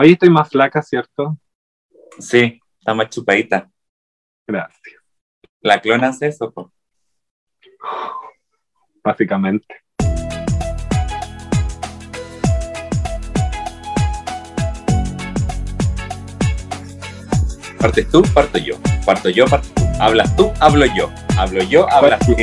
Hoy estoy más flaca, ¿cierto? Sí, está más chupadita. Gracias. La clona hace eso, po. Básicamente. Partes tú, parto yo. Parto yo, parto tú. Hablas tú, hablo yo. Hablo yo, hablas tú.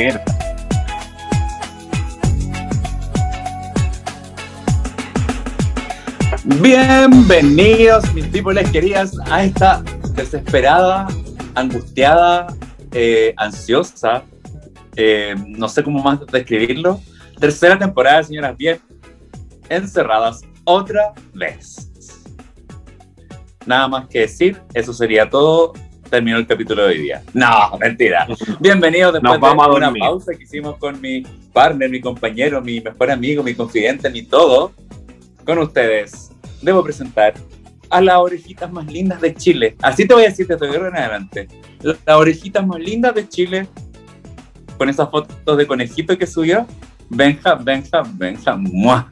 Bienvenidos, mis peoples queridas, a esta desesperada, angustiada, eh, ansiosa, eh, no sé cómo más describirlo, tercera temporada, señoras bien, encerradas otra vez. Nada más que decir, eso sería todo. Terminó el capítulo de hoy día. No, mentira. Bienvenidos después Nos vamos a de una dormir. pausa que hicimos con mi partner, mi compañero, mi mejor amigo, mi confidente, mi todo. Con ustedes, debo presentar a las orejitas más lindas de Chile. Así te voy a decir desde ahora en adelante. Las orejitas más lindas de Chile, con esas fotos de conejito que subió. Benja, Benja, Benja, ¡mua!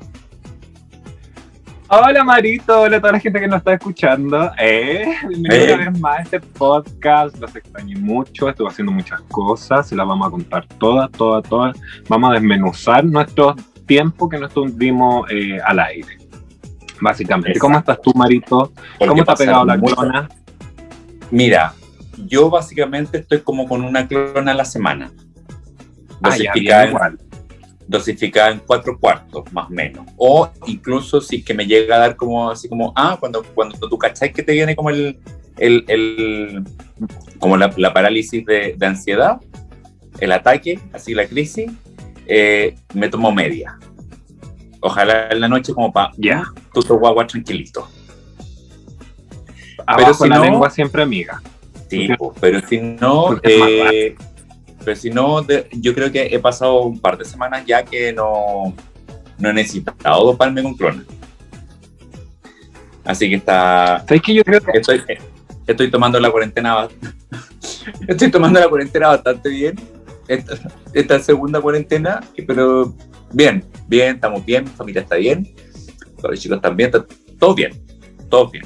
Hola Marito, hola a toda la gente que nos está escuchando. Eh, bienvenido Eh. una vez más a este podcast. Los extrañé mucho, estuve haciendo muchas cosas, se las vamos a contar todas, todas, todas. Vamos a desmenuzar nuestro tiempo que no estuvimos eh, al aire. Básicamente. Exacto. ¿Cómo estás tú, Marito? Porque ¿Cómo ha pegado la clona? Mira, yo básicamente estoy como con una clona a la semana. Ah, ya, Dosificada, en, igual. dosificada en cuatro cuartos, más o menos. O incluso si es que me llega a dar como así como, ah, cuando, cuando tú cachai que te viene como el, el, el- como la, la parálisis de, de ansiedad, el ataque, así la crisis, eh, me tomo media. Ojalá en la noche como para Ya. Tu guagua tranquilito. Abajo si la no- lengua siempre amiga. Sí, pero si no, es eh, pero si no, de- yo creo que he pasado un par de semanas ya que no, no he necesitado doparme con clona. Así que está, ¿Sabes que yo creo que estoy, estoy tomando la cuarentena, estoy tomando la cuarentena bastante bien. Esta, esta segunda cuarentena, pero bien, bien, estamos bien, mi familia está bien, los chicos bien, está todo bien, todo bien.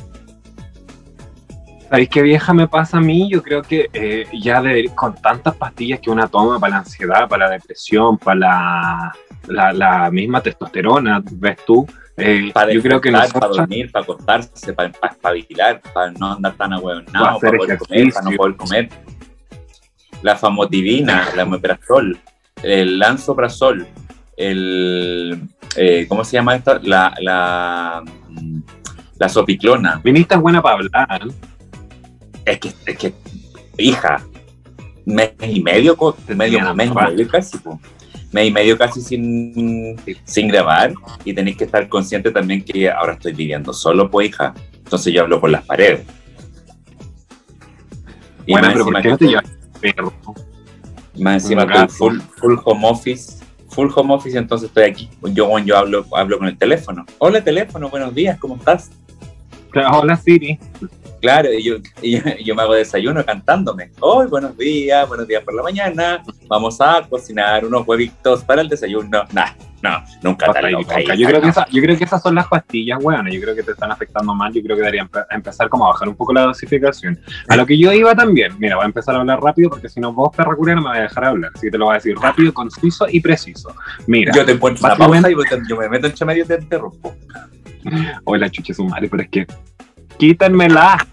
¿Sabéis qué vieja me pasa a mí? Yo creo que eh, ya de, con tantas pastillas que una toma para la ansiedad, para la depresión, para la, la, la misma testosterona, ves tú, eh, para yo creo que despertar, para nosotros... dormir, para acostarse, para, para espabilar, para no andar tan Para ahueonado, hacer para poder comer, para no poder comer. La famotivina, la omeprazol, el lanzoprazol, el... eh, ¿Cómo se llama esta? La, la, mm, la sopiclona. Viniste buena para hablar. Es que, es que, hija, mes y medio, medio, mes y medio casi, po. mes y medio casi sin, sin grabar y tenéis que estar consciente también que ahora estoy viviendo solo, pues, hija. Entonces yo hablo por las paredes. Y bueno, más pero ¿por encima qué no te llevas perro? más encima estoy full, full home office, full home office, entonces estoy aquí. Yo, yo hablo, hablo con el teléfono. Hola teléfono, buenos días, ¿cómo estás? Hola Siri. Claro, y yo, y yo, y yo me hago desayuno cantándome. Hoy, buenos días, buenos días por la mañana. Vamos a cocinar unos huevitos para el desayuno. Nah, no, nunca loca. hija, Yo creo, que no. esa- yo creo que esas son las pastillas, weón. Yo creo que te están afectando mal. Yo creo que deberían empe- empezar como a bajar un poco la dosificación. A lo que yo iba también. Mira, voy a empezar a hablar rápido porque si no vos, perra curera, me voy a dejar hablar. Así que te lo voy a decir rápido, conciso y preciso. Mira, Yo te encuentro una pausa y yo, yo me meto entre medio y te interrumpo. hola chuche su madre, pero es que quítenmela.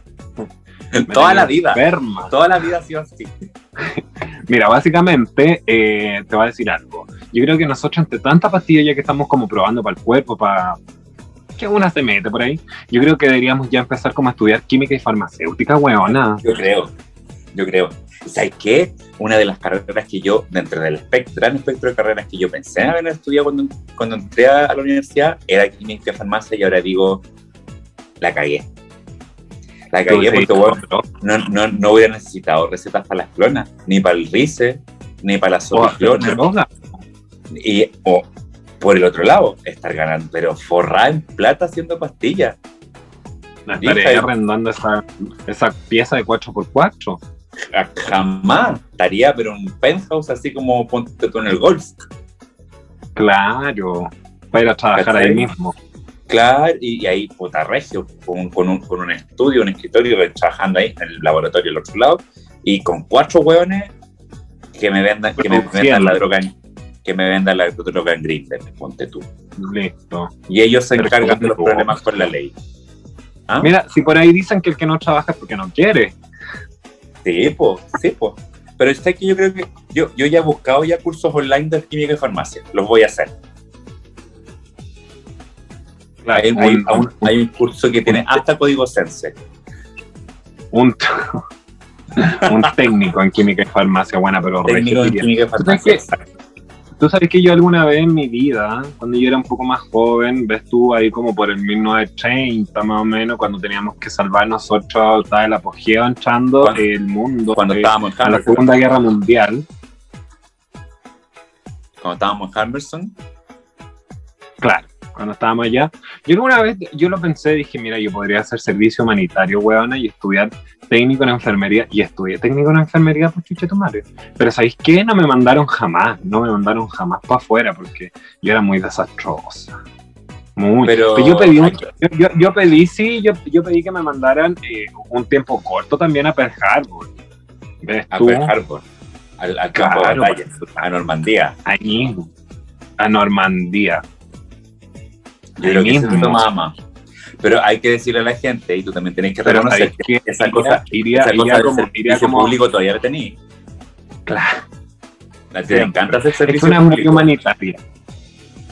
Me Toda la vida. Enferma. Toda la vida ha sido así. Mira, básicamente, eh, te voy a decir algo. Yo creo que nosotros, entre tanta pastilla ya que estamos como probando para el cuerpo, para que una se mete por ahí, yo creo que deberíamos ya empezar como a estudiar química y farmacéutica, weona. Yo creo, yo creo. ¿Sabes qué? Una de las carreras que yo, dentro del espectro, gran espectro de carreras que yo pensé en haber estudiado cuando, cuando entré a la universidad, era química y farmacia y ahora digo, la cagué. La cagué porque bueno, no, no, no hubiera necesitado recetas para las clonas, ni para el RICE, ni para clonas. droga. Y o, por el otro lado, estar ganando, pero forrada en plata haciendo pastillas. La y- arrendando esa, esa pieza de 4x4. Ja- Jamás estaría, pero un penthouse así como ponte tú en el golf. Claro. Para ir a trabajar ahí mismo. Claro, y, ahí, puta regio, con, con, un, con un estudio, un escritorio, trabajando ahí en el laboratorio del otro lado, y con cuatro hueones que me vendan, que me vendan la droga en, que me vendan la droga en Grindr, ponte tú. Listo. Y ellos se encargan de los problemas con la ley. ¿Ah? Mira, si por ahí dicen que el que no trabaja es porque no quiere. Sí, pues, sí, pues. Pero es que yo creo que yo, yo ya he buscado ya cursos online de química y farmacia. Los voy a hacer. hay, un, curso que tiene hasta código Sense. Un, un técnico en química y farmacia, buena, pero técnico en química y farmacia. Tú sabes que yo alguna vez en mi vida, cuando yo era un poco más joven, ves tú ahí como por el 1930 más o menos, cuando teníamos que salvar nosotros, estaba el apogeo entrando el mundo cuando estábamos en la Segunda Guerra Mundial. Cuando estábamos en Hammerson. Claro cuando estábamos allá. Yo una vez, yo lo pensé, dije, mira, yo podría hacer servicio humanitario, huevona, y estudiar técnico en enfermería, y estudié técnico en enfermería, pues chuche tu madre. Pero ¿sabéis qué? No me mandaron jamás, no me mandaron jamás para afuera, porque yo era muy desastrosa. Muy. Pero, yo, pedí yo, yo, pedí, sí, yo, yo pedí que me mandaran eh, un tiempo corto también a Pearl Harbor. ¿Ves a Pearl Harbor. Al, campo de batalla, a Normandía. Ahí, a Normandía. Yo creo que se toma más. Pero hay que decirle a la gente, y tú también tenés que reconocer que, esa cosa, iría, esa cosa como, servicio público todavía la tenés. Claro. A ti te encanta hacer servicio Es una muy humanitaria.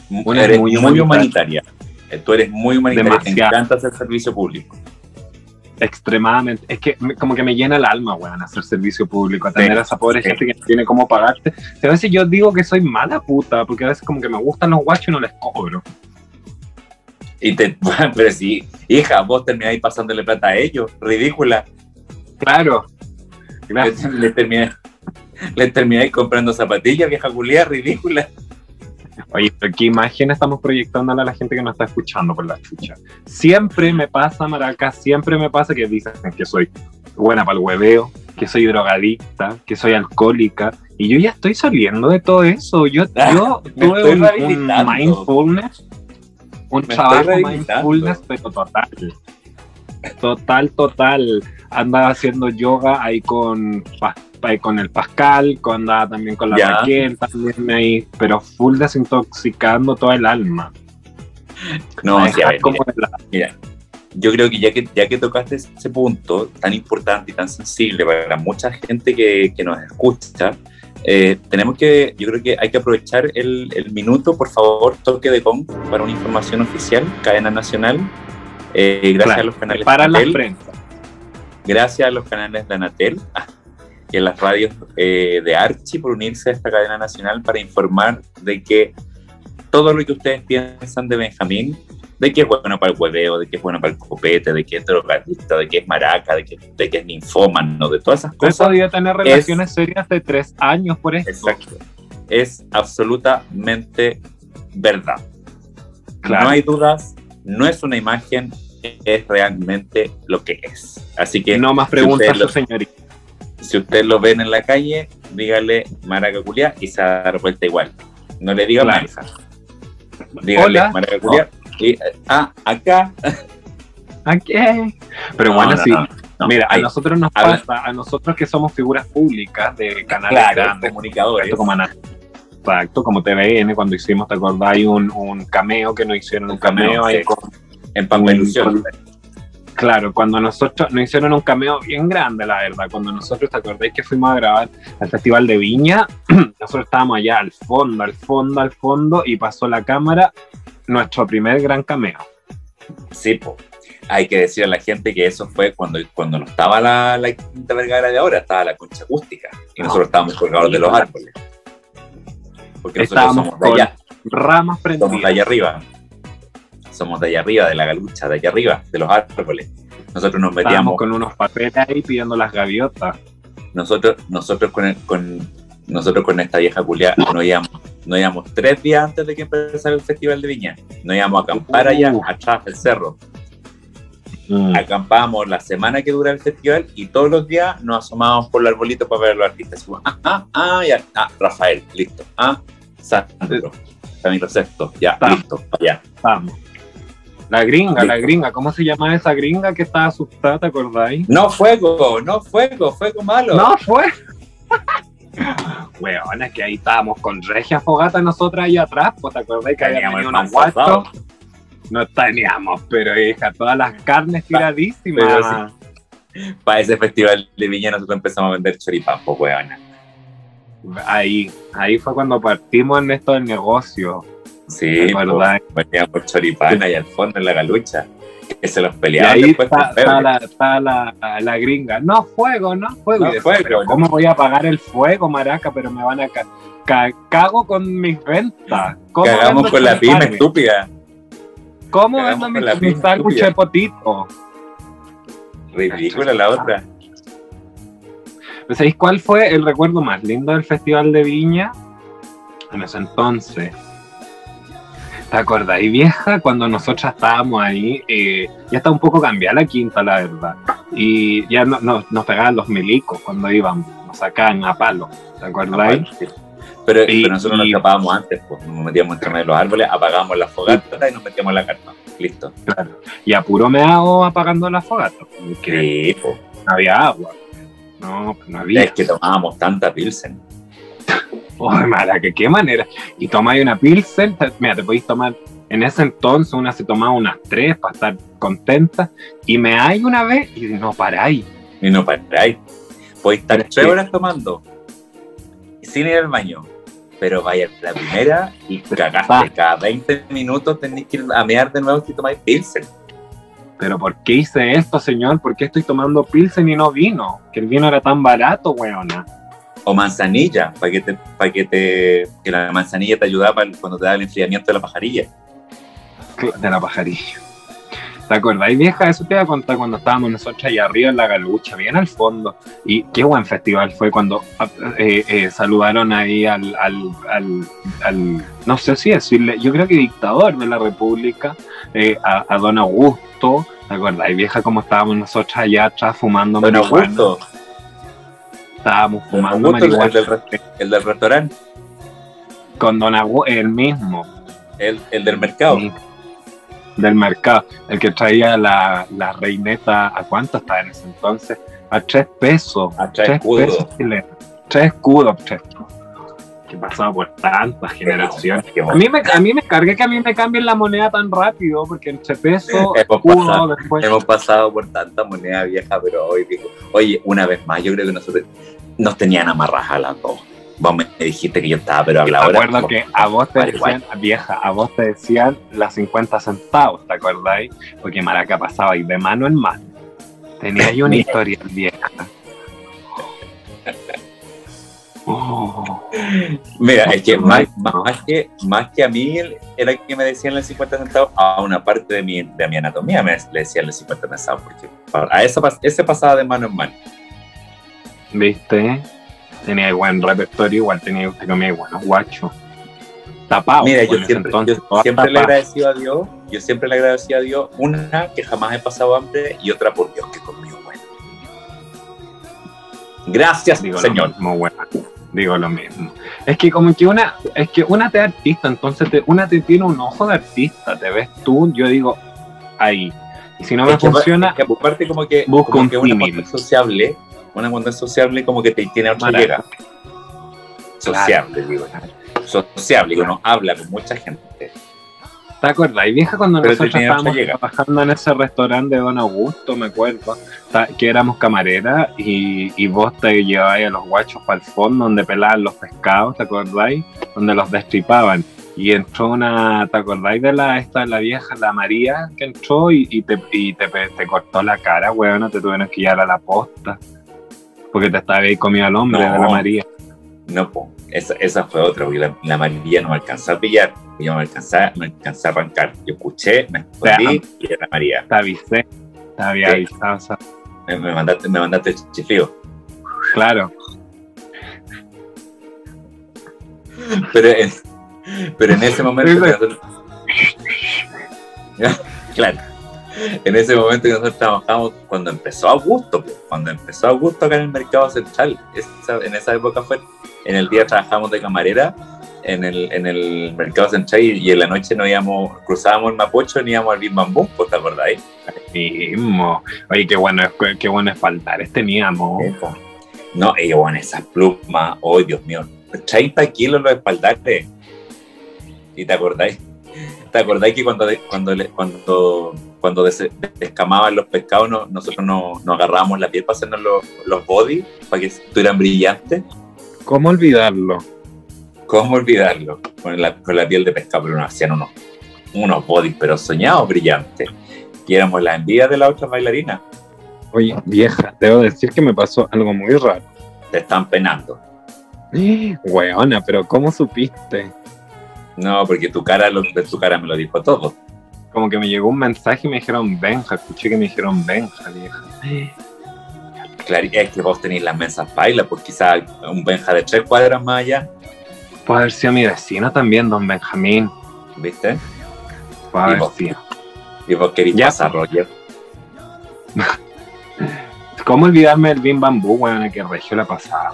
Una eres muy, humanitaria. Eh, tú eres muy humanitaria. Te encanta hacer servicio público. Extremadamente. Es que como que me llena el alma, weón, hacer servicio público, atender a esa pobre gente que no tiene cómo pagarte. a veces yo digo que soy mala puta, porque a veces como que me gustan los guachos y no les cobro. Y te, pero sí, hija, vos termináis pasándole plata a ellos, ridícula. Claro. Gracias. Le, le, termináis comprando zapatillas, vieja culia, ridícula. Oye, pero qué imagen estamos proyectándole a la gente que nos está escuchando por la chucha. Siempre me pasa, Maraca, siempre me pasa que dicen que soy buena para el hueveo, que soy drogadicta, que soy alcohólica, y yo ya estoy saliendo de todo eso. Yo, yo tuve un mindfulness un trabajo mindfulness, pero total. Total, total. Andaba haciendo yoga ahí con, con el Pascal, andaba también con la Raquel, también ahí, pero full desintoxicando todo el alma. No, mira, yo creo que ya que ya que tocaste ese punto tan importante y tan sensible para mucha gente que, que nos escucha, eh, tenemos que, yo creo que hay que aprovechar el, minuto, por favor, toque de con para una información oficial, cadena nacional. Eh, gracias a los canales para de Anatel. Gracias a los canales de Anatel y a las radios eh, de Archi por unirse a esta cadena nacional para informar de que todo lo que ustedes piensan de Benjamín de que es bueno para el hueveo, de que es bueno para el copete, de que es drogadicta, de que es maraca, de que, de que es ninfómano, de todas esas cosas. podía tener relaciones serias de tres años por eso. Exacto. Es absolutamente verdad. No hay dudas, no es una imagen, es realmente lo que es. Así que. No más preguntas, si señorita. Si usted lo ven en la calle, dígale maraca culia y se va a dar vuelta igual. No le diga claro. Dígale maraca culia. Y, ah, acá. Aquí. Pero bueno, sí. Mira, a nosotros nos pasa, a nosotros que somos figuras públicas de canales grandes, comunicadores. Como Exacto, como TVN, cuando hicimos, ¿te acordáis? Un, un cameo que nos hicieron un cameo, ahí con, en Pampelusión. Claro, cuando nosotros nos hicieron un cameo bien grande, la verdad. Cuando nosotros, ¿te acordáis que fuimos a grabar al Festival de Viña? nosotros estábamos allá al fondo, al fondo, al fondo, y pasó la cámara nuestro primer gran cameo. Sí, pues. Hay que decir a la gente que eso fue cuando, cuando no estaba la, la Quinta Vergara de ahora, estaba la concha acústica. Y ah. nosotros estábamos colgados de los árboles. Porque nosotros somos de allá. Ramas prendidas. Somos de allá arriba. Somos de allá arriba, de la galucha, de allá arriba, de los árboles. Nosotros nos metíamos. Estábamos con unos papeles ahí pidiendo las gaviotas. Nosotros, nosotros con, con, nosotros con esta vieja culia no íbamos no íbamos tres días antes de que empezara el Festival de Viña. No íbamos a acampar allá, uh. atrás del cerro. Mm. Acampábamos la semana que dura el festival y todos los días nos asomábamos por el arbolito para ver a los artistas. ah, ah, ah, ya, ah, Rafael, listo. Ah, Sandro, Camilo Sexto, ya, listo, ya. Vamos. La gringa, la gringa. ¿Cómo se llama esa gringa que estaba asustada, te acordáis? No fuego, no fuego, fuego malo. No fue. Weón, es que ahí estábamos con regia fogata nosotras ahí atrás, pues te acordáis que había Teníamos venido el unos guachos. No teníamos, pero hija, todas las carnes tiradísimas. Para ese festival de viña nosotros empezamos a vender choripán, pues weona. Ahí, ahí fue cuando partimos en esto del negocio. Sí, pues, vendíamos choripán ahí al fondo en la galucha. Que se los Y peleaban ahí después está, la, está la, la gringa. No fuego, no fuego. No Y decía, fuego, "Pero no". ¿Cómo voy a apagar el fuego, maraca? Pero me van a ca- ca- cago con mis ventas. ¿Cómo Cagamos con la pyme estúpida. ¿Cómo cagamos vendo mi, mi sándwich de potito? Ridícula la otra. ¿Sabéis cuál fue el recuerdo más lindo del Festival de Viña? En ese entonces. ¿Te acordáis, vieja? Cuando nosotras estábamos ahí, eh, ya está un poco cambiada la quinta, la verdad. Y ya no- no- nos pegaban los milicos cuando íbamos, nos sacaban a palo. ¿Te acordáis? Pero, Y- pero nosotros nos escapábamos antes, pues nos metíamos entre medio de los árboles, apagábamos la fogata y nos metíamos en la carpa. Listo. Y a puro meado apagando la fogata. porque Sí, pues. no había agua. No, pues no había. Es que tomábamos tanta pilsen. Que qué manera. Y tomáis una Pilsen, mira, te podéis tomar, en ese entonces una se tomaba unas tres para estar contenta, y me hay una vez y no paráis. Y no paráis. Podéis estar es tres que- horas tomando sin ir al baño. Pero vaya la primera y cagaste. Cada 20 minutos tenéis que ir a mear de nuevo si tomáis pilsen. Pero ¿por qué hice esto, señor? ¿Por qué estoy tomando Pilsen y no vino? Que el vino era tan barato, weona. O manzanilla, para que te, para que te, que la manzanilla te ayudaba para cuando te da el enfriamiento de la pajarilla. De la pajarilla. ¿Te acordáis, vieja? Eso te iba a contar cuando estábamos nosotros allá arriba en la galucha, bien al fondo. Y qué buen festival fue cuando eh, eh, saludaron ahí al, al, al, al- no sé si decirle, yo creo que dictador de la República, eh, a, a don Augusto. ¿Te acordáis, vieja, cómo estábamos nosotros allá atrás fumando Don? Augusto, Estábamos fumando Augusto, el, marihuana del, el del restaurante, con don Augusto, el mismo. el, el del mercado. Sí, del mercado, el que traía la, la reineta, ¿a cuánto estaba en ese entonces? A tres pesos. A tres escudos. pesos chilenos. Tres escudos, tres. Que pasaba por tantas generaciones. A mí, me, a mí me cargué que a mí me cambien la moneda tan rápido, porque entre pesos, Hemos pasado- después. Hemos pasado por tanta moneda vieja, pero hoy digo, oye, una vez más, yo creo que nosotros nos tenían amarradas a las dos. Vos me dijiste que yo estaba, pero habla ahora. acuerdo que a vos te decían, vieja, a vos te decían las 50 centavos, ¿te acordáis? Porque Maraca pasaba y de mano en mano. Tenía ahí una historia vieja. Mira, es que más, que más que a mí era que me decían los 50 centavos, a una parte de mi, de mi anatomía me le decían los 50 centavos, porque a eso, pas- ese pasaba de mano en mano. ¿Viste? Tenía buen repertorio, igual tenía usted comía buenos guachos. Tapado. Mira, pues, yo ese siempre, entonces, yo siempre le agradecido a Dios, yo siempre le he agradecido a Dios, una que jamás he pasado hambre y otra por Dios que conmigo bueno. Gracias, Digo Señor. mismo, weón. Digo lo mismo. Es que como que una, es que una te artista, entonces te- una te tiene un ojo de artista, te ves tú, yo digo, ahí. Y si no me Es funciona, que aparte como que, como un que una es sociable, una cuando es sociable como que te tiene otra llega. Sociable, digo. Sociable, que uno habla con mucha gente. ¿Te acuerdas? Y vieja cuando Pero nosotros estábamos trabajando en ese restaurante de Don Augusto, me acuerdo, que éramos camareras y, y vos te llevabas a los guachos para el fondo donde pelaban los pescados, ¿te acordáis? Donde los destripaban. Y entró una, ¿te acordáis de la, esta, la vieja, la María, que entró y, y te, y te, te cortó la cara, weón, te tuvieron que llevar a la posta. Porque te estaba ahí comido al hombre No. de la María. No, po. Esa, esa fue otra, porque la, la María no me alcanzó a pillar, yo no me alcanzé, no alcancé a arrancar. Yo escuché, me escondí y era María. Te avisé, te había Sí. avisado, Me, me mandaste, me mandaste chiflido. claro. Pero en, pero en ese momento. Claro. En ese momento que nosotros trabajamos, cuando empezó Augusto, cuando empezó Augusto acá en el mercado central, esa- en esa época fue, en el día trabajamos de camarera en el, en el mercado central y, en la noche nos íbamos, cruzábamos el Mapocho y íbamos al Bambú, ¿pues ¿te acordáis? Mismo. Oye, qué bueno, qué bueno espaldares teníamos. No, y bueno, esas plumas, oh Dios mío, 30 kilos los espaldares. ¿Y te acordáis? ¿Te acordáis que cuando, cuando, cuando, cuando descamaban los pescados, nosotros nos, agarrábamos la piel para hacernos los, los body, para que estuvieran brillantes? ¿Cómo olvidarlo? ¿Cómo olvidarlo? Con la, con la piel de pescado, pero nos hacían unos, unos bodies, pero soñados brillantes. Y éramos la envidia de la otra bailarina. Oye, vieja, debo decir que me pasó algo muy raro. Te están penando. Weona, pero ¿cómo supiste? No, porque tu cara, lo, tu cara me lo dijo todo. Como que me llegó un mensaje y me dijeron Benja, escuché que me dijeron Benja, vieja. Claro, es que vos tenéis las mesas bailas, pues quizás un Benja de tres cuadras más allá. Puede haber sido mi vecino también, don Benjamín. ¿Viste? Puede haber sido. Y vos querís ya, pasar, Roger. ¿Cómo olvidarme del Bim Bambú, weón, que regio la pasada?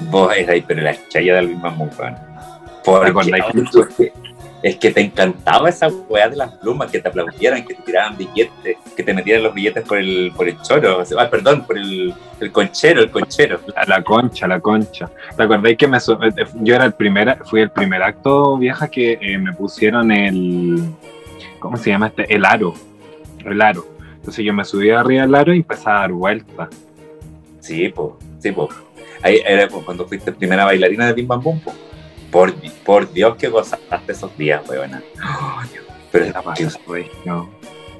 Vos erais, pero la chaya del Bim Bambú, weón. Porque, es que te encantaba esa weá de las plumas, que te aplaudieran, que te tiraran billetes, que te metieran los billetes por el, por el choro, ah, perdón, por el, el conchero, el conchero. La, concha, la concha. ¿Te acordáis que me, eh, yo era el primer, fui el primer acto vieja que eh, me pusieron el, ¿cómo se llama este? El aro, el aro. Entonces yo me subía arriba del aro y empezaba a dar vueltas. Sí, pues, sí, pues. Ahí era cuando fuiste primera bailarina de Bim Bam Bum, por, por Dios que gozaste esos días, weona. Oh, Pero era que no.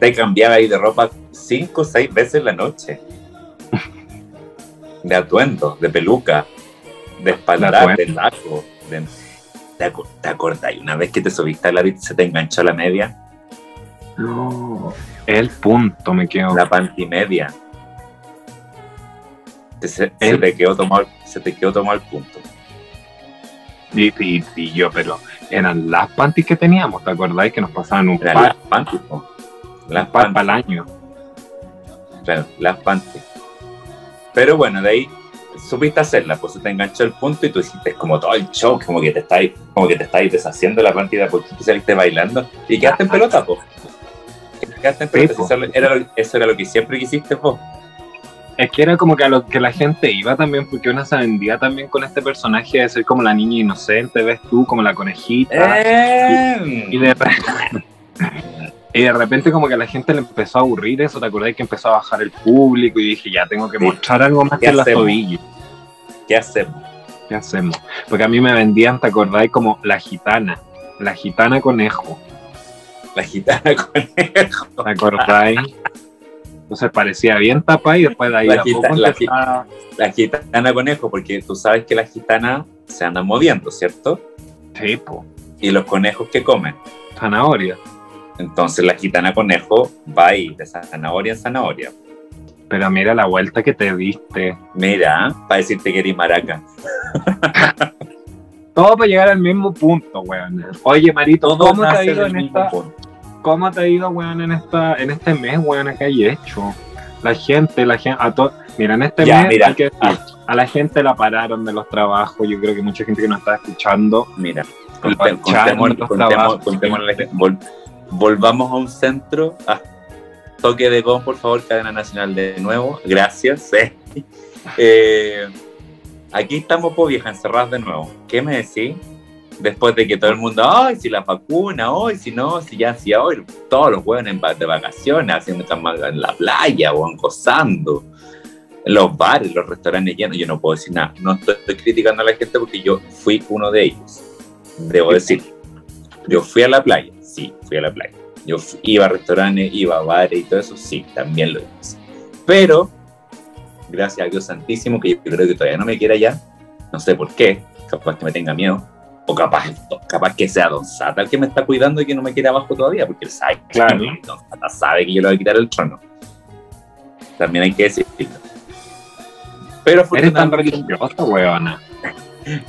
te cambiaba ahí de ropa cinco o seis veces la noche. de atuendo, de peluca, de espaldar, de lago. ¿Te, ¿Te acordás? Una vez que te subiste a la se te enganchó la media. No, el punto me quedó. La pantimedia. Se, se, te quedó tomado, se te quedó tomado el punto. Y, yo, pero eran las panties que teníamos, ¿te acordáis que nos pasaban un par? Las panties, Las par para el año. Claro, las panties. Pero bueno, de ahí supiste hacerla, pues se te enganchó el punto y tú hiciste como todo el show, como que te estáis, como que te estáis deshaciendo la partida porque te saliste bailando y quedaste en pelota, pues. Quedaste en pelota, eso, era eso era lo que siempre quisiste, pues. Es que era como que a lo que la gente iba también, porque una se vendía también con este personaje de ser como la niña inocente, ves tú, como la conejita. Eh. Y, de repente, y de repente como que a la gente le empezó a aburrir eso, ¿te acordás que empezó a bajar el público y dije, ya tengo que mostrar algo más que la tobillas? ¿Qué hacemos? ¿Qué hacemos? Porque a mí me vendían, ¿te acordáis? Como la gitana, la gitana conejo. La gitana conejo. ¿Te acordáis? Entonces parecía bien tapa y después de ahí la, la, gitana conejo, porque tú sabes que las gitanas se andan moviendo, ¿cierto? Sí, po. ¿Y los conejos qué comen? Zanahoria. Entonces la gitana conejo va ahí de zanahoria en zanahoria. Pero mira la vuelta que te diste. Mira, para decirte que eres maraca. Todo para llegar al mismo punto, weón. Oye, Marito, ¿cómo te ha ido en esta, ¿Cómo te ha ido, weón, en, esta, en este mes, weón, que hay hecho? La gente, la gente, a to mira, en este mes mira. a la gente la pararon de los trabajos, yo creo que mucha gente que nos está escuchando. Mira, volvamos a un centro, toque de gong, por favor, cadena nacional de nuevo, gracias. Eh, aquí estamos, po vieja, encerradas de nuevo. ¿Qué me decís? Después de que todo el mundo, ay, si la vacuna, hoy, si no, si ya, si hoy, todos los juegan de vacaciones, haciendo en la playa o gozando, en los bares, los restaurantes llenos, yo no puedo decir nada. No estoy, criticando a la gente porque yo fui uno de ellos, debo decir. Yo fui a la playa, sí, fui a la playa. Yo iba a restaurantes, iba a bares y todo eso, sí, también lo hice. Pero, gracias a Dios Santísimo, que yo creo que todavía no me quiera ya, no sé por qué, capaz que me tenga miedo, o capaz, capaz que sea Don Sata el que me está cuidando y que no me quiere abajo todavía, porque él sabe, claro. Don Sata sabe que yo le voy a quitar el trono. También hay que decirlo. Pero Eres tan religiosa.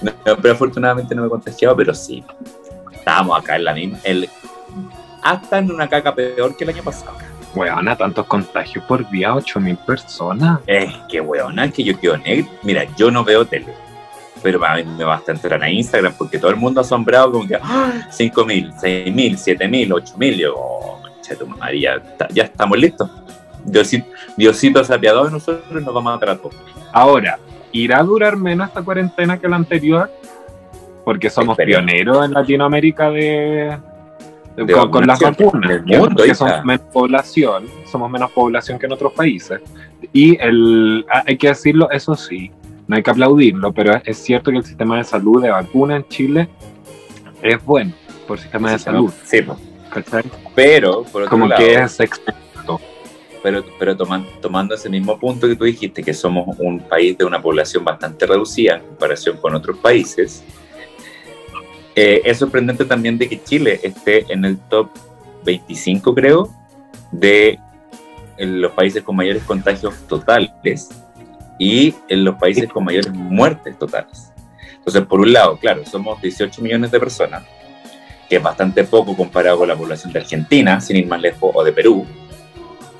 No, pero afortunadamente no me contagiaba, pero sí. Estábamos acá en la misma. El, hasta en una caca peor que el año pasado. Weona, tantos contagios por día, 8000 personas. Es que weona, que yo quiero negro. Mira, yo no veo tele pero a mí me basta entrar a Instagram porque todo el mundo asombrado como que ¡ah! 5 mil, 6 mil, 7 mil, 8 mil. Yo, oh, María, ya estamos listos. Diosito, Diosito se apiadó de nosotros y nos vamos a tratar. Ahora, ¿irá a durar menos esta cuarentena que la anterior? Porque somos pioneros en Latinoamérica de, con, las vacunas, porque somos menos población, somos menos población que en otros países. Y el, ah, hay que decirlo, eso sí, no hay que aplaudirlo, pero es, cierto que el sistema de salud de vacuna en Chile es bueno por sistema de salud. Sí, pero por otro como que es Pero, pero tomando, tomando ese mismo punto que tú dijiste, que somos un país de una población bastante reducida en comparación con otros países, eh, es sorprendente también de que Chile esté en el top 25, creo, de los países con mayores contagios totales y en los países con mayores muertes totales. Entonces, por un lado, claro, somos 18 millones de personas, que es bastante poco comparado con la población de Argentina, sin ir más lejos, o de Perú,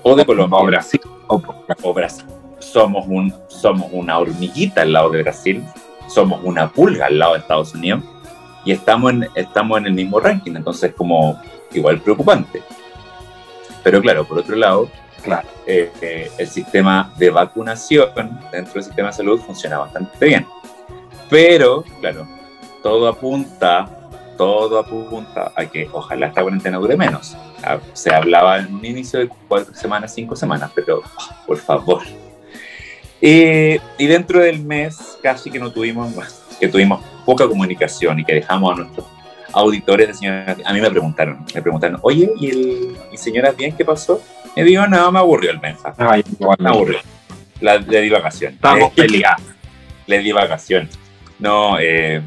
o de Colombia. O Brasil. O, Brasil. Somos, un, somos una hormiguita al lado de Brasil, somos una pulga al lado de Estados Unidos, y estamos en, estamos en el mismo ranking, entonces como igual preocupante. Pero claro, por otro lado, Claro. Eh, eh, el sistema de vacunación dentro del sistema de salud funciona bastante bien. Pero, claro, todo apunta, todo apunta a que ojalá esta cuarentena dure menos. Ah, se hablaba en un inicio de cuatro semanas, cinco semanas, pero ah, por favor. y dentro del mes casi que no tuvimos, que tuvimos poca comunicación y que dejamos a nuestros auditores de señoras, a mí me preguntaron, me preguntaron, oye, ¿y, el, ¿y señoras bien qué pasó? Me digo, no, me aburrió el Benja. me aburrió. La, le di vacaciones. Estamos eh, peleados. Le di vacaciones. No, eh,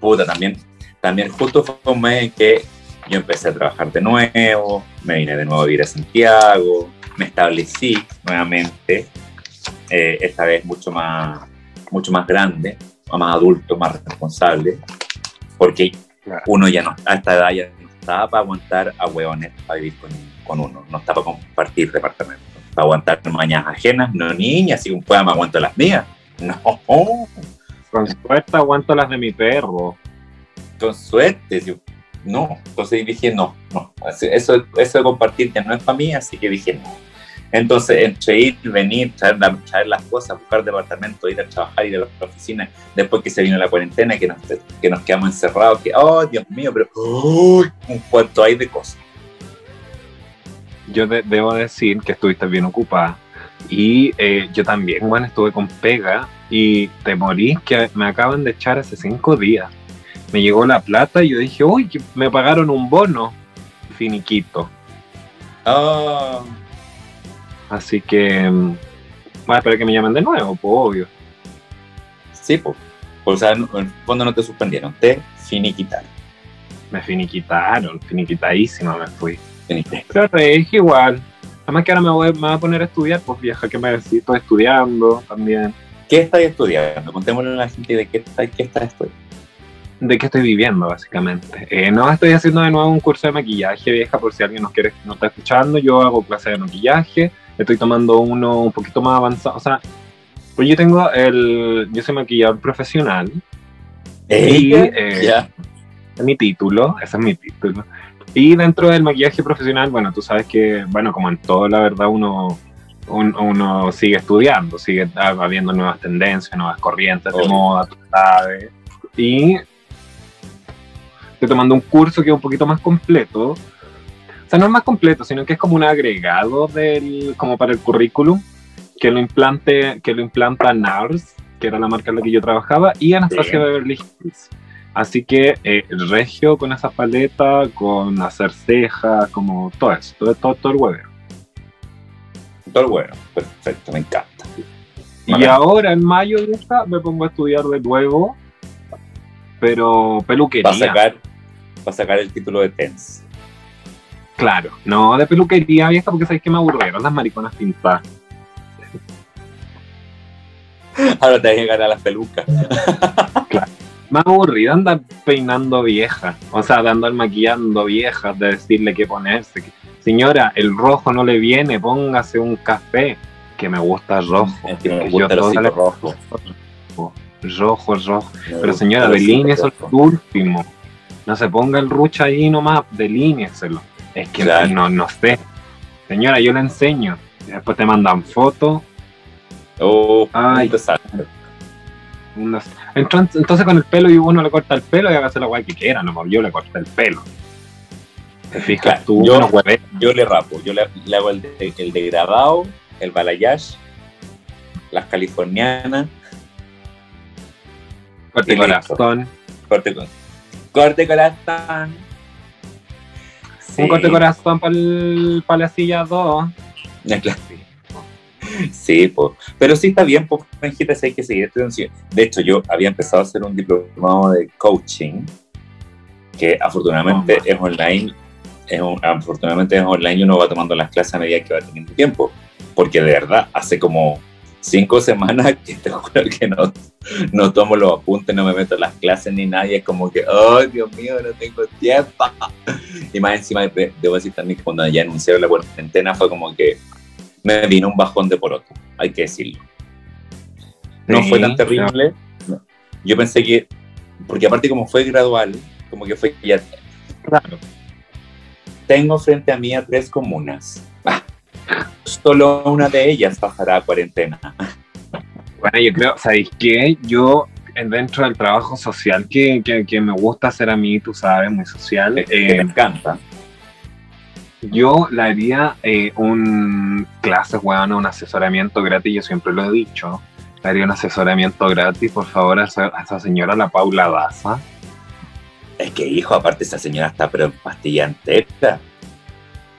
puta, también, también justo fue un mes en que yo empecé a trabajar de nuevo, me vine de nuevo a vivir a Santiago, me establecí nuevamente, eh, esta vez mucho más, mucho más grande, más adulto, más responsable, porque uno ya no, a esta edad ya no estaba para aguantar a hueones para vivir con con uno, no está para compartir departamento, para aguantar mañas ajenas, no niñas, si un pueda me aguanto las mías, no. Con suerte aguanto las de mi perro. Con suerte, no, entonces dije no, no, eso, eso de compartir ya no es para mí, así que dije no. Entonces, entre ir, venir, traer, traer, las cosas, buscar departamento, ir a trabajar, ir a la oficina, después que se vino la cuarentena, que nos, que nos quedamos encerrados, que, oh, Dios mío, pero, uy, un cuanto hay de cosas yo debo decir que estuviste bien ocupada. Y eh, yo también, bueno, estuve con pega y te morí que me acaban de echar hace cinco días. Me llegó la plata y yo dije, uy, me pagaron un bono finiquito. Oh. Así que, mm, voy a esperar que me llamen de nuevo, pues obvio. Sí, pues. O sea, en el fondo no te suspendieron, te finiquitaron. Me finiquitaron, finiquitadísima me fui. Pero es igual. Además que ahora me voy, a poner a estudiar, pues vieja, que me estoy estudiando también. ¿Qué estás estudiando? Contémosle a la gente de qué, qué estás estudiando. De qué estoy viviendo, básicamente. Eh, no, estoy haciendo de nuevo un curso de maquillaje, vieja, por si alguien nos quiere, no está escuchando. Yo hago clase de maquillaje, estoy tomando uno un poquito más avanzado. O sea, pues yo tengo el. Yo soy maquillador profesional. y, eh. Es mi título, ese es mi título. Y dentro del maquillaje profesional, bueno, tú sabes que, bueno, como en todo, la verdad, uno, uno sigue estudiando, sigue habiendo nuevas tendencias, nuevas corrientes de moda, tú sabes. Y estoy tomando un curso que es un poquito más completo. O sea, no es más completo, sino que es como un agregado del, como para el currículum, que lo implante, que lo implanta NARS, que era la marca en la que yo trabajaba, y Anastasia Beverly Hills. Así que eh, regio con esa paleta, con hacer cejas, como todo eso, todo, todo, todo el huevo. Todo el huevo, perfecto, me encanta. Y ahora en mayo de esta me pongo a estudiar de nuevo, pero peluquería. Va a sacar, va a sacar el título de TENS. Claro, no de peluquería vieja porque sabéis que me aburrieron las mariconas pintadas. Ahora te vas a llegar a las pelucas. claro más aburrido andar peinando viejas, o sea, de andar maquillando viejas, de decirle qué ponerse. Señora, el rojo no le viene, póngase un café, que me gusta rojo. Es que me gusta el rojo. rojo, rojo. Pero señora, delinee el último. No se ponga el rucha ahí nomás, delíneselo. Es que no, no sé. Señora, yo le enseño. después te mandan fotos. Oh, Ay. Entonces, con el pelo y uno le corta el pelo y hace la guay que quiera, no, yo le corto el pelo. ¿Te fijas tú? Yo, yo, le rapo, yo le, hago el, el degradado, el balayage, las californianas. Corte corazón. Corte, corte corazón. Un corte corazón para la silla 2. Sí, pues. pero sí está bien, pues, hay que seguir. De hecho, yo había empezado a hacer un diplomado de coaching, que afortunadamente es online. Es afortunadamente es online y uno va tomando las clases a medida que va teniendo tiempo. Porque de verdad, hace como cinco semanas que te juro que no, no tomo los apuntes, no me meto en las clases ni nadie, es como que, oh Dios mío, no tengo tiempo. Y más encima, debo decir también que cuando ya anunciaron la cuarentena fue como que me vino un bajón de poroto, hay que decirlo. No fue tan terrible. Yo pensé que, porque aparte como fue gradual, como que fue ya... Claro. Tengo frente a mí a tres comunas. Solo una de ellas pasará a cuarentena. Bueno, yo creo, ¿sabéis qué? Yo dentro del trabajo social que, que, me gusta hacer a mí, tú sabes, muy social. me eh, encanta yo le haría eh, un clase, weón, un asesoramiento gratis, yo siempre lo he dicho. Le haría un asesoramiento gratis, por favor, a esa, señora, la Paula Daza. Es que, hijo, aparte esa señora está pero en pastilla entera.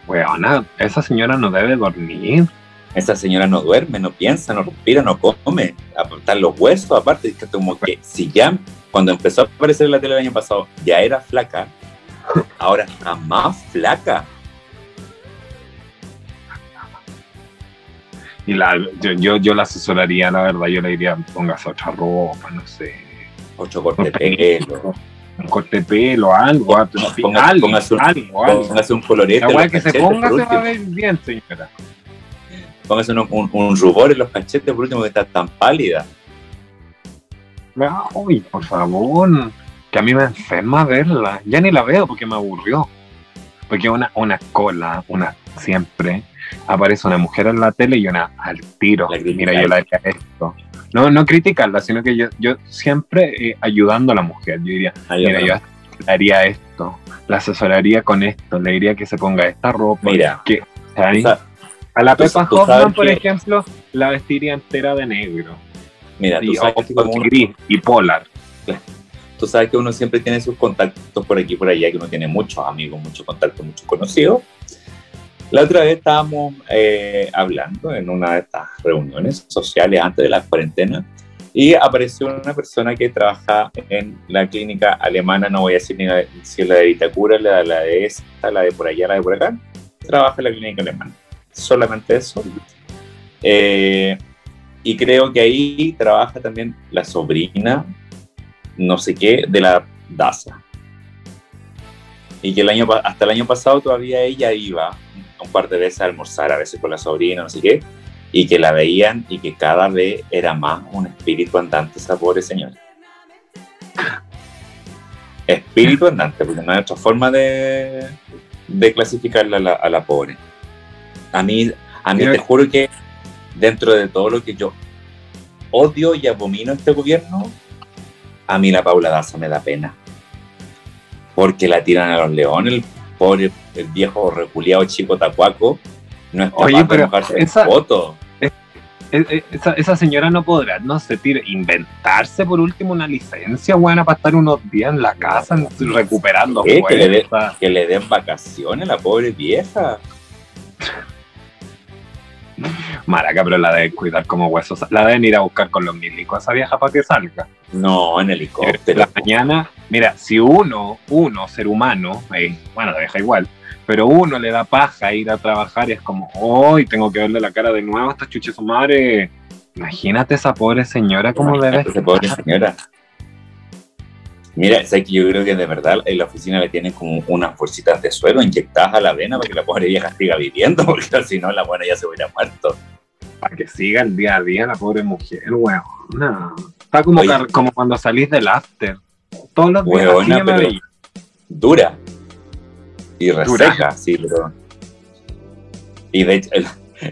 Weona, esa señora no debe dormir. Esa señora no duerme, no piensa, no respira, no come. Aportar los huesos, aparte, es que como que si ya, cuando empezó a aparecer en la tele el año pasado, ya era flaca, ahora está más flaca. Y la, yo, yo, yo, la asesoraría, la verdad, yo le diría, póngase otra ropa, no sé. Ocho corte de pelo. Un corte de pelo, algo, ponga, algo, póngase un, algo, algo. Un colorete. La que se ponga se va a ver bien, señora. Póngase un, un, un, rubor en los cachetes, por último, que está tan pálida. Uy, por favor, que a mí me enferma verla. Ya ni la veo porque me aburrió. Porque una, una cola, una siempre, aparece una mujer en la tele y una al tiro. Mira, yo la haría esto. No, no criticarla, sino que yo, yo siempre eh, ayudando a la mujer. Yo diría, mira, yo haría esto, la asesoraría con esto, le diría que se ponga esta ropa. Mira, que, a la Pepa Hoffman, por ejemplo, la vestiría entera de negro. Mira, tú sabes que gris y polar. Tú sabes que uno siempre tiene sus contactos por aquí y por allá, que uno tiene muchos amigos, muchos contactos, muchos conocidos. La otra vez estábamos eh, hablando en una de estas reuniones sociales antes de la cuarentena y apareció una persona que trabaja en la clínica alemana, no voy a decir ni si es la de Vitacura, la, la de esta, la de por allá, la de por acá, trabaja en la clínica alemana. Solamente eso. Eh, y creo que ahí trabaja también la sobrina, no sé qué, de la DASA. Y que el año, hasta el año pasado todavía ella iba un par de veces a almorzar, a veces con la sobrina, no sé qué, y que la veían y que cada vez era más un espíritu andante esa pobre señora. Espíritu andante, porque no hay otra forma de, de clasificarla a la, a la pobre. A mí, a mí te juro que dentro de todo lo que yo odio y abomino este gobierno, a mí la Paula Daza me da pena. Porque la tiran a los leones, pobre el viejo reculeado chico tacuaco no es capaz de mojarse esa, foto. esa, señora no podrá, no sé, inventarse por último una licencia buena para estar unos días en la casa recuperando ¿Qué? Que, le que le den vacaciones a la pobre vieja. Maraca, pero la de cuidar como huesos. La deben ir a buscar con los milicos a esa vieja para que salga. No, en helicóptero. La mañana, mira, si uno, uno, ser humano, eh, bueno, la deja igual, pero uno le da paja ir a trabajar y es como, hoy tengo que verle la cara de nuevo a esta chucha su madre. Imagínate esa pobre señora como debe. Esa pobre señora. Mira, sé que yo creo que de verdad en la oficina le tienen como unas bolsitas de suero inyectadas a la vena para que la pobre vieja siga viviendo, porque si no la buena ya se hubiera muerto. Para que siga el día a día la pobre mujer, weón. No. Está como, Oye. como cuando salís del after. Todos los días me pero- veía. dura y Dura. reseca, sí, pero. Y de hecho, el,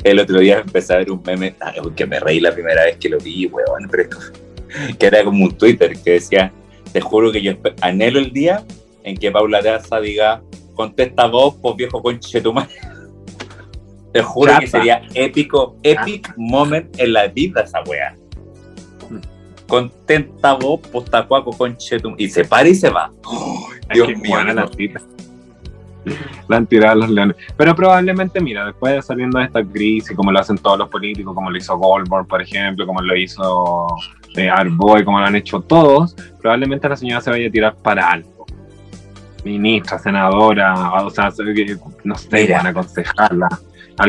el otro día empecé a ver un meme ah, que me reí la primera vez que lo vi, weón, pero que era como un Twitter que decía: Te juro que yo anhelo el día en que Paula Daza diga, contesta vos, pues viejo conche tu madre. Te juro que sería épico, epic moment en la vida esa wea. Contenta vos, postacuaco conche tu Y se para y se va. Es Dios mío, no. la. La han tirado a los leones. Pero probablemente, mira, después de saliendo de esta crisis, como lo hacen todos los políticos, como lo hizo Goldberg, por ejemplo, como lo hizo eh, Arboy, como lo han hecho todos, probablemente la señora se vaya a tirar para algo. Ministra, senadora, o sea, no sé, Mira. van a aconsejarla,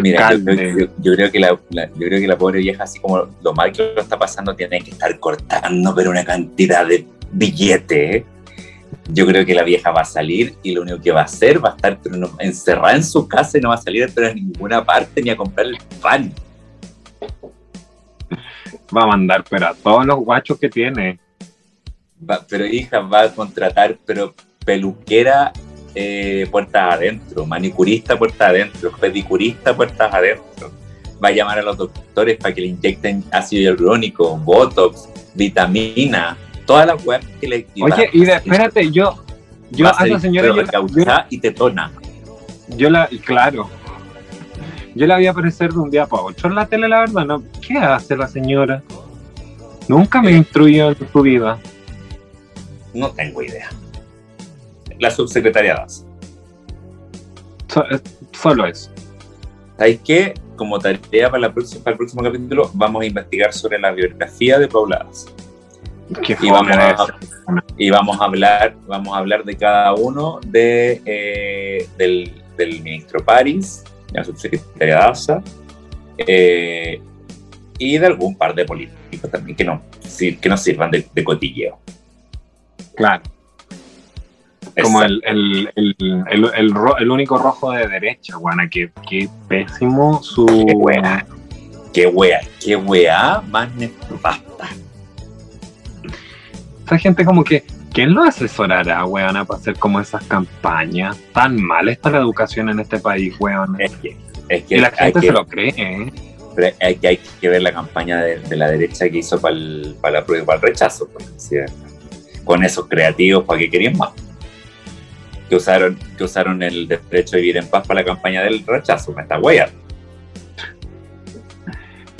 Mira, yo, alcalde. yo- yo creo que la, la- yo creo que la pobre vieja, así como lo mal que lo está pasando, tiene que estar cortando, pero una cantidad de billete. ¿eh? Yo creo que la vieja va a salir y lo único que va a hacer va a estar pero no- encerrada en su casa y no va a salir pero a ninguna parte ni a comprar el pan. va a mandar, pero a todos los guachos que tiene. Va- pero hija, va a contratar, pero peluquera eh, puertas adentro, manicurista puertas adentro, pedicurista puertas adentro. Va a llamar a los doctores para que le inyecten ácido hialurónico, botox, vitamina, todas las weas que le y va- Oye, y de- espérate, yo, yo a ser esa señora, yo, recauchada y tetona. Yo la, claro. Yo la vi aparecer de un día para otro en la tele, la verdad, ¿no? ¿Qué hace la señora? Nunca me Eh. instruyó en su vida. No tengo idea. La subsecretaria Daza. So- es- solo eso. ¿Sabes qué? Como tarea para, la próxima- para el próximo capítulo, vamos a investigar sobre la biografía de Paula Daza. Qué y vamos a, ser. y vamos a hablar vamos a hablar de cada uno de eh, del, del ministro París de la subsecretaria Daza eh, y de algún par de políticos también que no que nos sirvan de, de cotilleo Claro. Como el, el, el, el, el ro- el único rojo de derecha, guana. Qué, qué pésimo su. Qué wea. qué wea qué wea más nefasta Esa gente como que. ¿Quién lo asesorará, weona, para hacer como esas campañas? Tan mal está la educación en este país, weona. es que es que Y la gente que, se lo cree, ¿eh? pero hay, que- hay que ver la campaña de, de la derecha que hizo para el, para la prueba para el rechazo pues, ¿sí? con esos creativos para que querían más que usaron que usaron el derecho a vivir en paz para la campaña del rechazo me está wea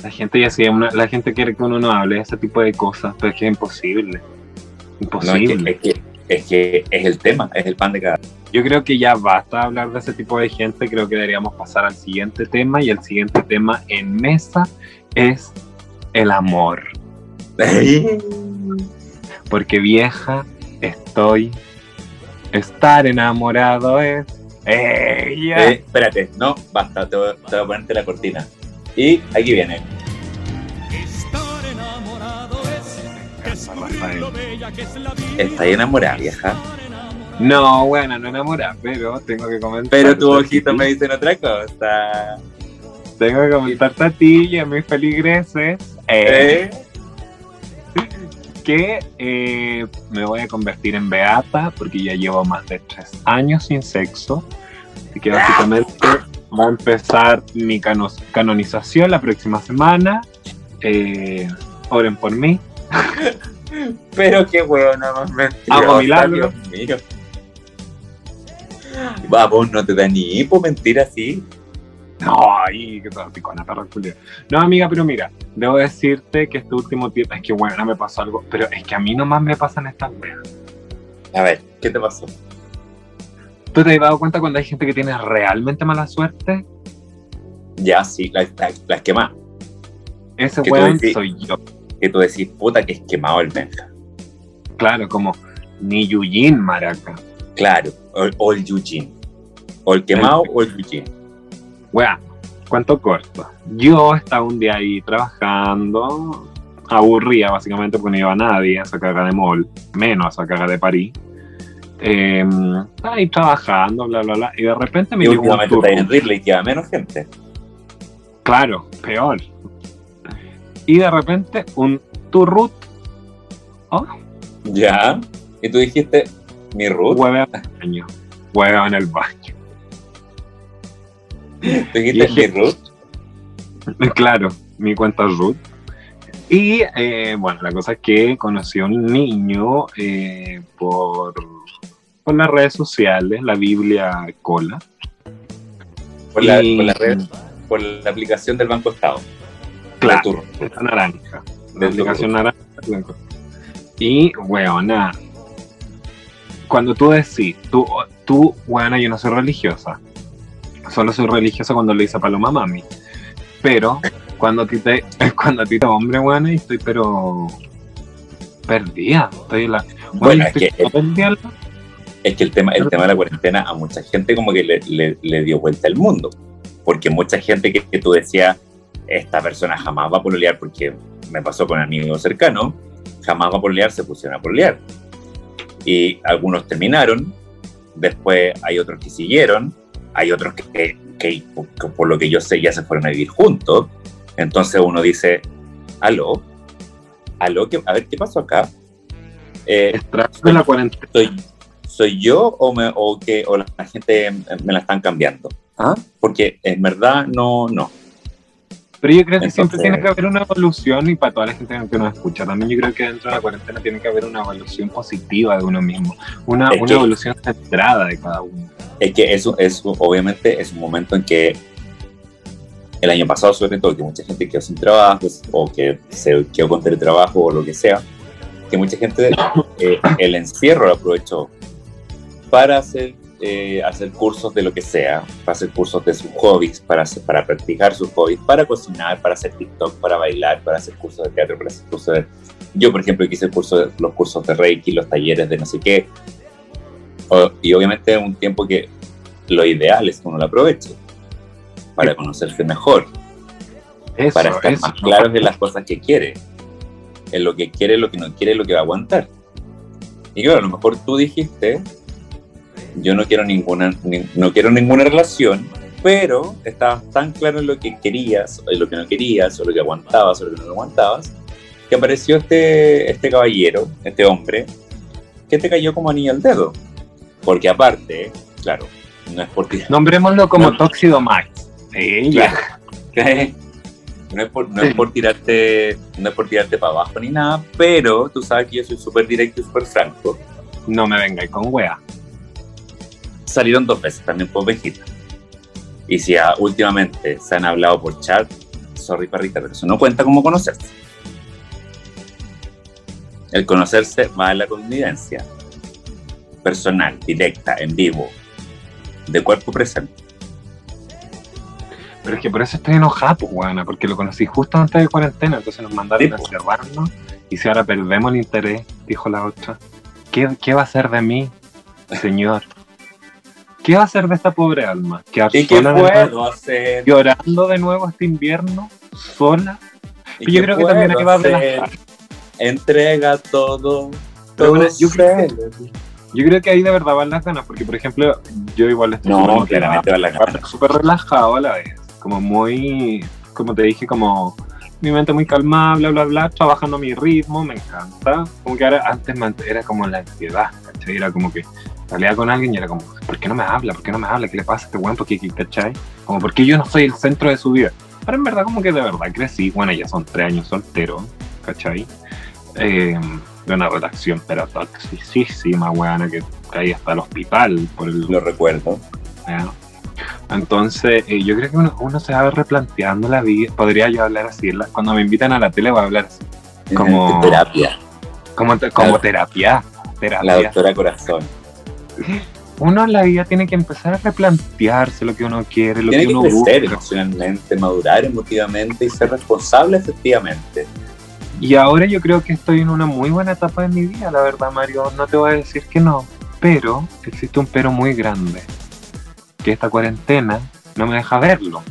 La gente ya sí, una- la gente quiere que uno no hable de ese tipo de cosas, pero es que es imposible. No, es, Imposible. que, es, que, es que es el tema es el pan de cada Yo creo que ya basta hablar de ese tipo de gente, creo que deberíamos pasar al siguiente tema y el siguiente tema en mesa es el amor. Porque vieja, estoy, estar enamorado es ella. Eh, espérate no basta te voy, te voy a ponerte la cortina y aquí viene está enamorada vieja No, bueno, no enamorada, pero tengo que comentar. pero tu ojito me dicen otra cosa Tengo que comentarte a ti y a mis feligreses ¿Eh? eh, que eh, me voy a convertir en beata porque ya llevo más de tres años sin sexo. Así que básicamente va a empezar mi cano- canonización la próxima semana. Eh, oren por mí. Pero qué huevona más mentirosa. Dios mío. Vamos, no te da ni hipo mentir así. No, ay, qué picona, perra culia. No, amiga, pero mira, debo decirte que este último tiempo, es que bueno, me pasó algo, pero es que a mí nomás me pasan estas weas. A ver, ¿qué te pasó? ¿Tú te has dado cuenta cuando hay gente que tiene realmente mala suerte? Ya, sí, las la, las quemas. Ese ¿Qué tú weón soy yo. Que tú decís, puta, que es quemado el Benja. Claro, como ni Yuyin Maraca. Claro, o, el Yujin. O el quemado o el Yujin. Weá, cuánto corto. Yo estaba un día ahí trabajando, aburría básicamente porque no iba nadie a esa caga de mall, menos a esa caga de París. Eh, estaba ahí trabajando, bla, bla, bla, y de repente me Y llegó un últimamente está en turno. Menos gente. Claro, peor. Y de repente un turrut Oh, Ya. Y tú dijiste, mi Ruth. hueveo en el baño. Hueveo en el baño. Tú dijiste, mi dije- Ruth. Claro, mi cuenta Ruth. Y eh, bueno, la cosa es que conocí a un niño eh, por, por las redes sociales, la Biblia Cola. Por la, Y- por la red, por la aplicación del Banco Estado. Claro, naranja. De aplicación naranja. blanco. Y, weona, cuando tú decís, tú, tú, weona, yo no soy religiosa. Solo soy religiosa cuando le dice Paloma Mami. Pero, cuando a ti te, cuando a ti te hombre, weona, y estoy pero perdida. Estoy en la, Bueno, es que, el es que tema, el tema de la cuarentena a mucha gente como que le, le- le dio vuelta al mundo. Porque mucha gente que, que tú decías, esta persona jamás va a pololear porque me pasó con amigos cercanos, jamás va a pololear, se pusieron a pololear. Y algunos terminaron, después hay otros que siguieron, hay otros que, que- que, por lo que yo sé ya se fueron a vivir juntos. Entonces uno dice, aló, aló, ¿qué- a ver, ¿qué pasó acá? Eh, de la cuarentena. ¿soy, soy yo o, me, o, que, o la gente me la están cambiando? ¿Ah? Porque en verdad no, no. Pero yo creo que siempre Entonces- tiene que haber una evolución y para toda la gente que nos escucha, también yo creo que dentro de la cuarentena tiene que haber una evolución positiva de uno mismo, una, una que- evolución centrada de cada uno. Es que eso, eso obviamente es un momento en que el año pasado sobre todo, que mucha gente quedó sin trabajo o que se quedó con teletrabajo o lo que sea, que mucha gente eh, el encierro lo aprovechó para hacer, eh, hacer cursos de lo que sea, para hacer cursos de sus hobbies, para, hacer- para practicar sus hobbies, para cocinar, para hacer TikTok, para bailar, para hacer cursos de teatro, para hacer cursos de... Yo, por ejemplo, hice curso de- los cursos de Reiki, los talleres de no sé qué. O- y obviamente es un tiempo que lo ideal es que uno lo aproveche para conocerse mejor, Eso, para estar eso, más claros en las cosas que quiere, en lo que quiere, lo que no quiere, lo que va a aguantar. Y claro, a lo mejor tú dijiste, yo no quiero ninguna, ni- no quiero ninguna relación, pero estabas tan claro en lo que querías, en lo que no querías, o lo que aguantabas, o lo que no aguantabas, que apareció este, este caballero, este hombre, que te cayó como anillo al dedo. Porque aparte, claro, no es por ti. Nombrémoslo como No. Tóxido Max. Sí, Claro. No es, por, no es por tirarte no es por tirarte para abajo ni nada, pero tú sabes que yo soy súper directo y súper franco. No me vengáis con wea. Salieron dos veces también por Vegeta. Y si ah, últimamente se han hablado por chat, sorry parrita, pero eso no cuenta como conocerse. El conocerse va en la convivencia personal, directa, en vivo, de cuerpo presente. Pero es que por eso estoy enojada, pues, weona, porque lo conocí justo antes de cuarentena, entonces nos mandaron Sí, a pues. encerrarnos. Y si ahora perdemos el interés, dijo la otra, ¿qué, qué va a hacer de mí, señor? ¿Qué va a hacer de esta pobre alma? ¿Quedar ¿Y qué sola de nuevo, puedo hacer? llorando de nuevo este invierno, sola? ¿Y yo qué creo que también puedo ahí va a hacer? relajar. Entrega todo. Pero todo bueno, yo creo ser. Yo creo que ahí de verdad van las ganas, porque por ejemplo, yo igual estoy No, súper claramente relajado a la vez, como muy, como te dije, como mi mente muy calmada, bla, bla, bla, trabajando a mi ritmo, me encanta. Como que ahora, antes era como la ansiedad, ¿cachai? Era como que salía con alguien y era como, ¿por qué no me habla? ¿Por qué no me habla? ¿Qué le pasa a este weón? ¿Por qué, cachai? Como, ¿por qué yo no soy el centro de su vida? Pero en verdad como que de verdad crecí, bueno, ya son tres años soltero, ¿cachai? Eh, de una redacción, pero toxicísima, weana, que caí hasta el hospital por el Lo recuerdo. ¿ya? Entonces, eh, yo creo que uno, uno se va replanteando la vida. Podría yo hablar así. cuando me invitan a la tele, voy a hablar así. Como- terapia. Como, como La- terapia. La terapia. doctora Corazón. Uno en la vida tiene que empezar a replantearse lo que uno quiere, lo Tiene que que uno crecer busca. emocionalmente, madurar emotivamente y ser responsable efectivamente. Y ahora yo creo que estoy en una muy buena etapa de mi vida, la verdad, Mario. No te voy a decir que no. Pero existe un pero muy grande. Que esta cuarentena no me deja verlo.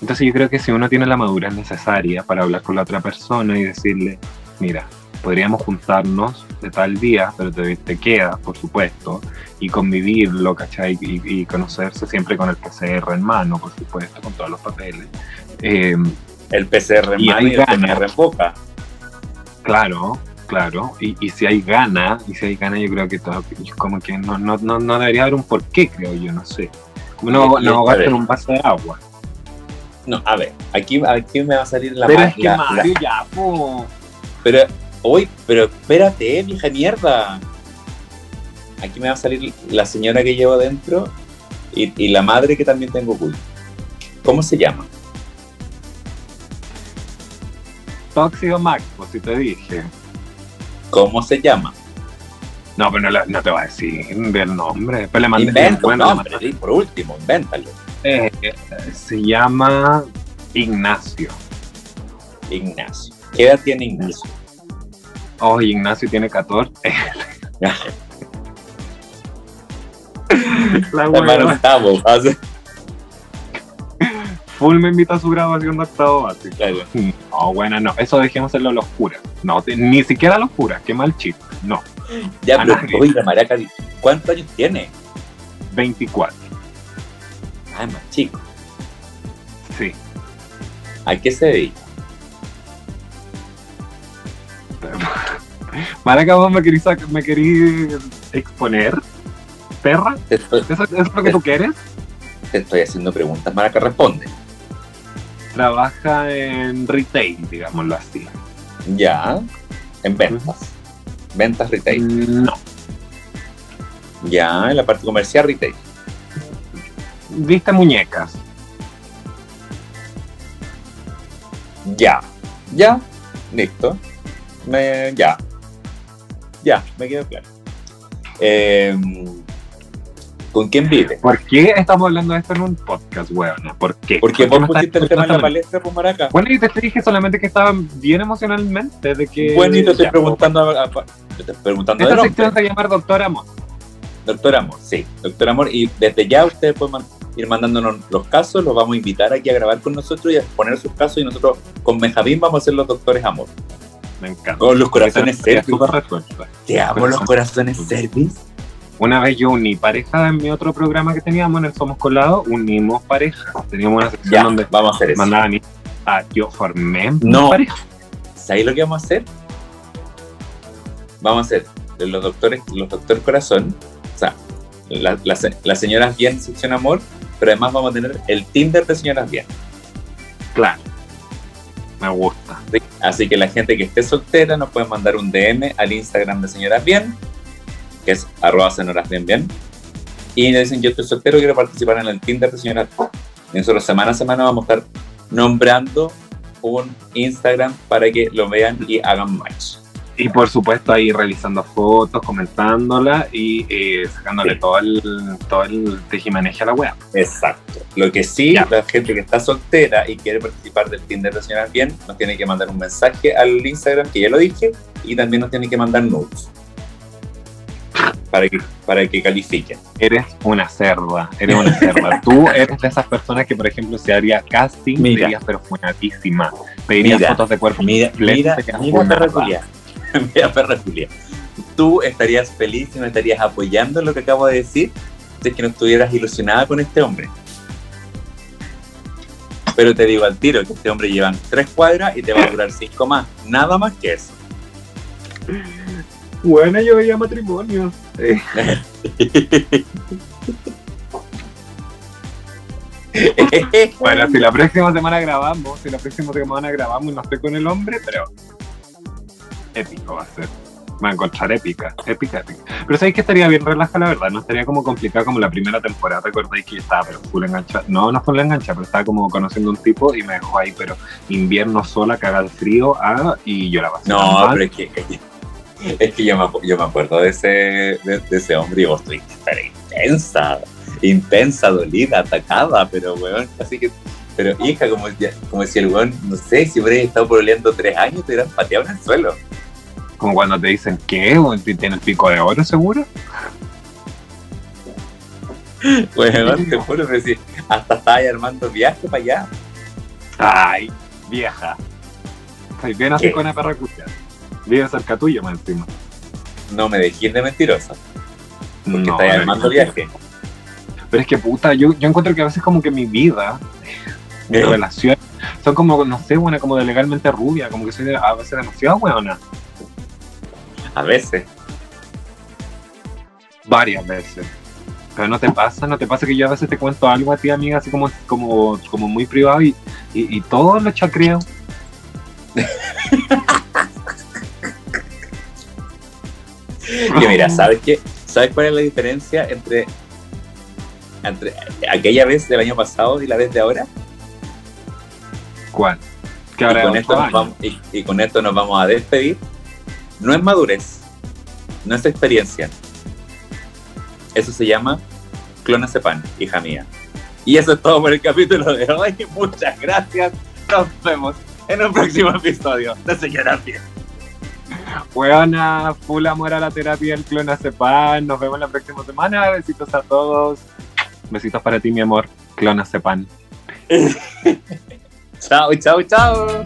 Entonces yo creo que si uno tiene la madurez necesaria para hablar con la otra persona y decirle, mira, podríamos juntarnos de tal día, pero te, te queda, por supuesto, y convivirlo, ¿cachai? Y, y conocerse siempre con el PCR en mano, por supuesto, con todos los papeles. Eh, El PCR en mano y el. PCR en boca. Claro, Claro, y, y si hay gana, y si hay gana, yo creo que todo, como que no, no, no, no debería haber un porqué, creo yo, no sé. No, y- no ver. en un vaso de agua. No, a ver, aquí, aquí me va a salir la Pero es que la- Mario, ya, po. Pero, uy, pero espérate, vieja mierda. Aquí me va a salir la señora que llevo adentro y, y la madre que también tengo oculta. ¿Cómo se llama? Tóxico Max, pues si te dije. ¿Cómo se llama? No, pero no, te voy a decir el nombre. Pero le mandé Inventa un nombre, sí, por último, invéntalo. eh, se llama Ignacio. Ignacio. ¿Qué edad tiene Ignacio? Oh, Ignacio tiene 14. La Hermano octavo. hace- Full me invita a su grabación de octavo básico. Claro. No, bueno, no. Eso dejémoselo a los curas. No, ni siquiera a los curas. Qué mal chiste. No. Ya, A pero la maraca, ¿cuántos años tiene? 24. Ah, más chico. Sí. ¿A qué se dedica? Maraca, vos me querís, me querís exponer. ¿Perra? Estoy, ¿Eso, eso es lo que tú quieres? te estoy haciendo preguntas, Maraca responde. Trabaja en retail, digámoslo así. Ya, en ventas. Ventas retail. No. Ya, en la parte comercial retail. Viste muñecas. Ya, ya, listo. Me, ya, ya, me quedó claro. Eh, ¿Con quién vive? ¿Por qué estamos hablando de esto en un podcast, weón? ¿Por qué? Porque ¿Por vos pusiste el tema en la palestra, pues Maraca. Bueno, y te dije solamente que estaba bien emocionalmente de que... Bueno, y te estoy Ya, preguntando, a- a- te estoy preguntando Esta sección se llama Doctor Amor. Doctor Amor, sí, Doctor Amor. Y desde ya ustedes pueden ir mandándonos los casos, los vamos a invitar aquí a grabar con nosotros y a poner sus casos. Y nosotros con Benjamín vamos a ser los doctores Amor. Me encanta. Los corazones resuelta. Te amo los corazones service. Una vez yo uní pareja en mi otro programa que teníamos en el Somos Colados, unimos pareja. Teníamos una sección Ya, donde vamos a hacer eso. mandaban y ah, yo formé No. pareja. ¿Sabéis lo que vamos a hacer? Vamos a hacer los doctores, los doctor corazón, o sea, la- las las señoras bien sección amor, pero además vamos a tener el Tinder de señoras bien. Claro. Me gusta. Así- Así que la gente que esté soltera nos puede mandar un DM al Instagram de señoras bien, que es arroba señoras bien bien, y le dicen yo estoy soltero, quiero participar en el Tinder de señoras bien. Y semana a semana vamos a estar nombrando un Instagram para que lo vean y hagan match. Y por supuesto ahí realizando fotos, comentándola y eh, sacándole Sí. todo el todo el tejimaneje a la web. Exacto. Lo que sí, Ya. la gente que está soltera y quiere participar del Tinder de Señoras Bien, nos tiene que mandar un mensaje al Instagram, que ya lo dije, y también nos tiene que mandar nudes. Para que, para que califiquen. Eres una cerda, eres una cerda. Tú eres de esas personas que, por ejemplo, si haría casting, Mira. serías pero funatísima. Pedirías fotos de cuerpo Mira, completo, mira, mira. mira, perra Julia. Tú estarías feliz y me estarías apoyando en lo que acabo de decir si es que no estuvieras ilusionada con este hombre. Pero te digo al tiro que este hombre lleva tres cuadras y te va a durar cinco más. Nada más que eso. Bueno, yo veía matrimonio. Eh, bueno, si la próxima semana grabamos, si la próxima semana grabamos y no estoy con el hombre, pero épico va a ser. Va a encontrar épica, épica, épica. Pero sabéis que estaría bien relajada, la verdad. No estaría como complicada como la primera temporada. ¿Te acordáis que estaba pero full enganchada? No, no full enganchada, pero estaba como conociendo un tipo y me dejó ahí, pero invierno sola, caga de frío, ah, y yo la pasé No, mal. pero es que, es que, es que yo, me, yo me acuerdo de ese, de, de ese hombre y vos estuviste pero intensa, intensa, dolida, atacada, pero weón, así que, pero hija, como, como si el weón, no sé, si hubieras estado pololeando tres años, te hubieran pateado en el suelo. Como cuando te dicen, ¿qué? ¿O ¿Tiene el pico de oro seguro? Weón, te juro, pero si hasta estaba armando viaje para allá. Ay, vieja. Soy bien así con la perra cucha. Vive cerca tuya, más encima. No me dejes de mentirosa, porque No, estás armando viaje. Pero es que puta, yo, yo encuentro que a veces como que mi vida, mi ¿Eh? relación, son como, no sé, buena, como de legalmente rubia, como que soy de- a veces demasiado buena. A veces. Varias veces. Pero no te pasa, no te pasa que yo a veces te cuento algo a ti, amiga, así como, como, como muy privado y, y, y todo lo chacreo. Que mira, ¿sabes qué? ¿Sabes cuál es la diferencia entre, entre aquella vez del año pasado y la vez de ahora? ¿Cuál? Que Y ahora con, es esto otro nos vamos, y, y con esto nos vamos a despedir. No es madurez, no es experiencia. Eso se llama clonazepam, hija mía. Y eso es todo por el capítulo de hoy. Muchas gracias. Nos vemos en un próximo episodio de Señora. Weona, full amor a la terapia del clonazepam. Nos vemos la próxima semana. Besitos a todos. Besitos para ti, mi amor. Clonazepam. Chao, chao, chao.